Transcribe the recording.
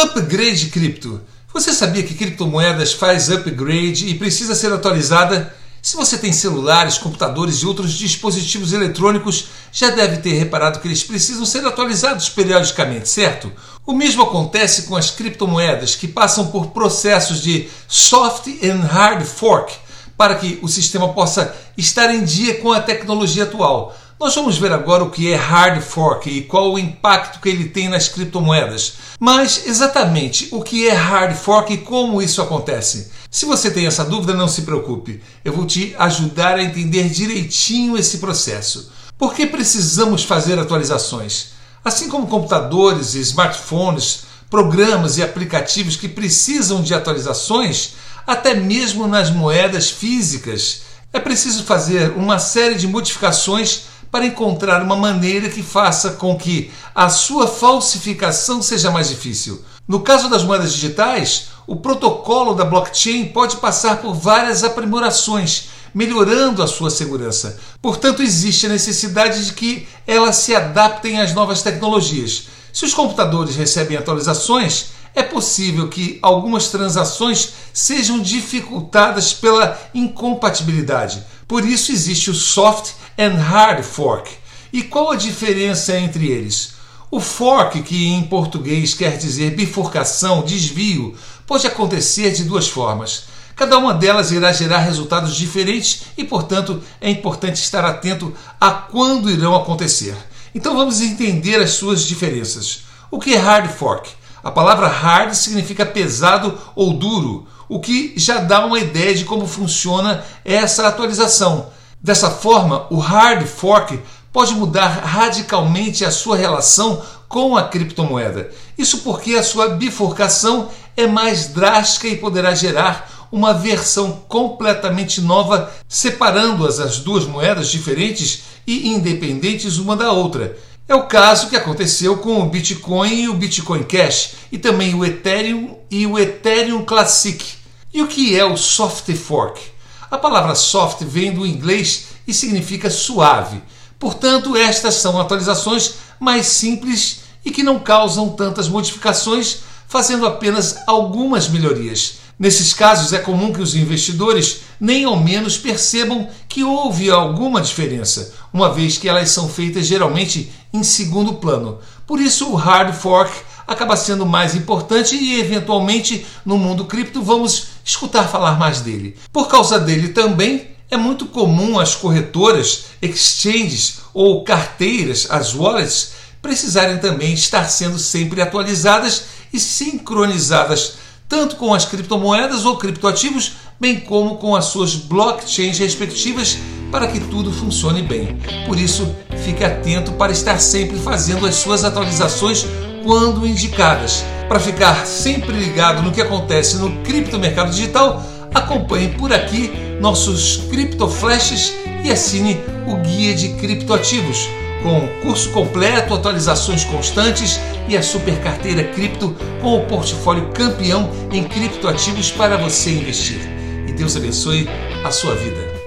Upgrade Cripto. Você sabia que criptomoedas faz upgrade e precisa ser atualizada? Se você tem celulares, computadores e outros dispositivos eletrônicos, já deve ter reparado que eles precisam ser atualizados periodicamente, certo? O mesmo acontece com as criptomoedas, que passam por processos de soft and hard fork para que o sistema possa estar em dia com a tecnologia atual. Nós vamos ver agora o que é hard fork e qual o impacto que ele tem nas criptomoedas. Mas exatamente o que é hard fork e como isso acontece? Se você tem essa dúvida, não se preocupe. Eu vou te ajudar a entender direitinho esse processo. Por que precisamos fazer atualizações? Assim como computadores e smartphones, programas e aplicativos que precisam de atualizações, até mesmo nas moedas físicas, é preciso fazer uma série de modificações para encontrar uma maneira que faça com que a sua falsificação seja mais difícil. No caso das moedas digitais, o protocolo da blockchain pode passar por várias aprimorações, melhorando a sua segurança. Portanto, existe a necessidade de que elas se adaptem às novas tecnologias. Se os computadores recebem atualizações, é possível que algumas transações sejam dificultadas pela incompatibilidade. Por isso existe o soft and hard fork. E qual a diferença entre eles? O fork, que em português quer dizer bifurcação, desvio, pode acontecer de duas formas. Cada uma delas irá gerar resultados diferentes e, portanto, é importante estar atento a quando irão acontecer. Então vamos entender as suas diferenças. O que é hard fork? A palavra hard significa pesado ou duro, o que já dá uma ideia de como funciona essa atualização. Dessa forma, o hard fork pode mudar radicalmente a sua relação com a criptomoeda. Isso porque a sua bifurcação é mais drástica e poderá gerar uma versão completamente nova, separando-as as duas moedas diferentes e independentes uma da outra. É o caso que aconteceu com o Bitcoin e o Bitcoin Cash, e também o Ethereum e o Ethereum Classic. E o que é o soft fork? A palavra soft vem do inglês e significa suave. Portanto, estas são atualizações mais simples e que não causam tantas modificações, fazendo apenas algumas melhorias. Nesses casos, é comum que os investidores nem ao menos percebam que houve alguma diferença, uma vez que elas são feitas geralmente em segundo plano. Por isso, o hard fork acaba sendo mais importante e, eventualmente, no mundo cripto, vamos escutar falar mais dele. Por causa dele também, é muito comum as corretoras, exchanges ou carteiras, as wallets, precisarem também estar sendo sempre atualizadas e sincronizadas tanto com as criptomoedas ou criptoativos, bem como com as suas blockchains respectivas, para que tudo funcione bem. Por isso, fique atento para estar sempre fazendo as suas atualizações quando indicadas. Para ficar sempre ligado no que acontece no criptomercado digital, acompanhe por aqui nossos criptoflashes e assine o guia de criptoativos com curso completo, atualizações constantes e a super carteira cripto com o portfólio campeão em criptoativos para você investir. E Deus abençoe a sua vida.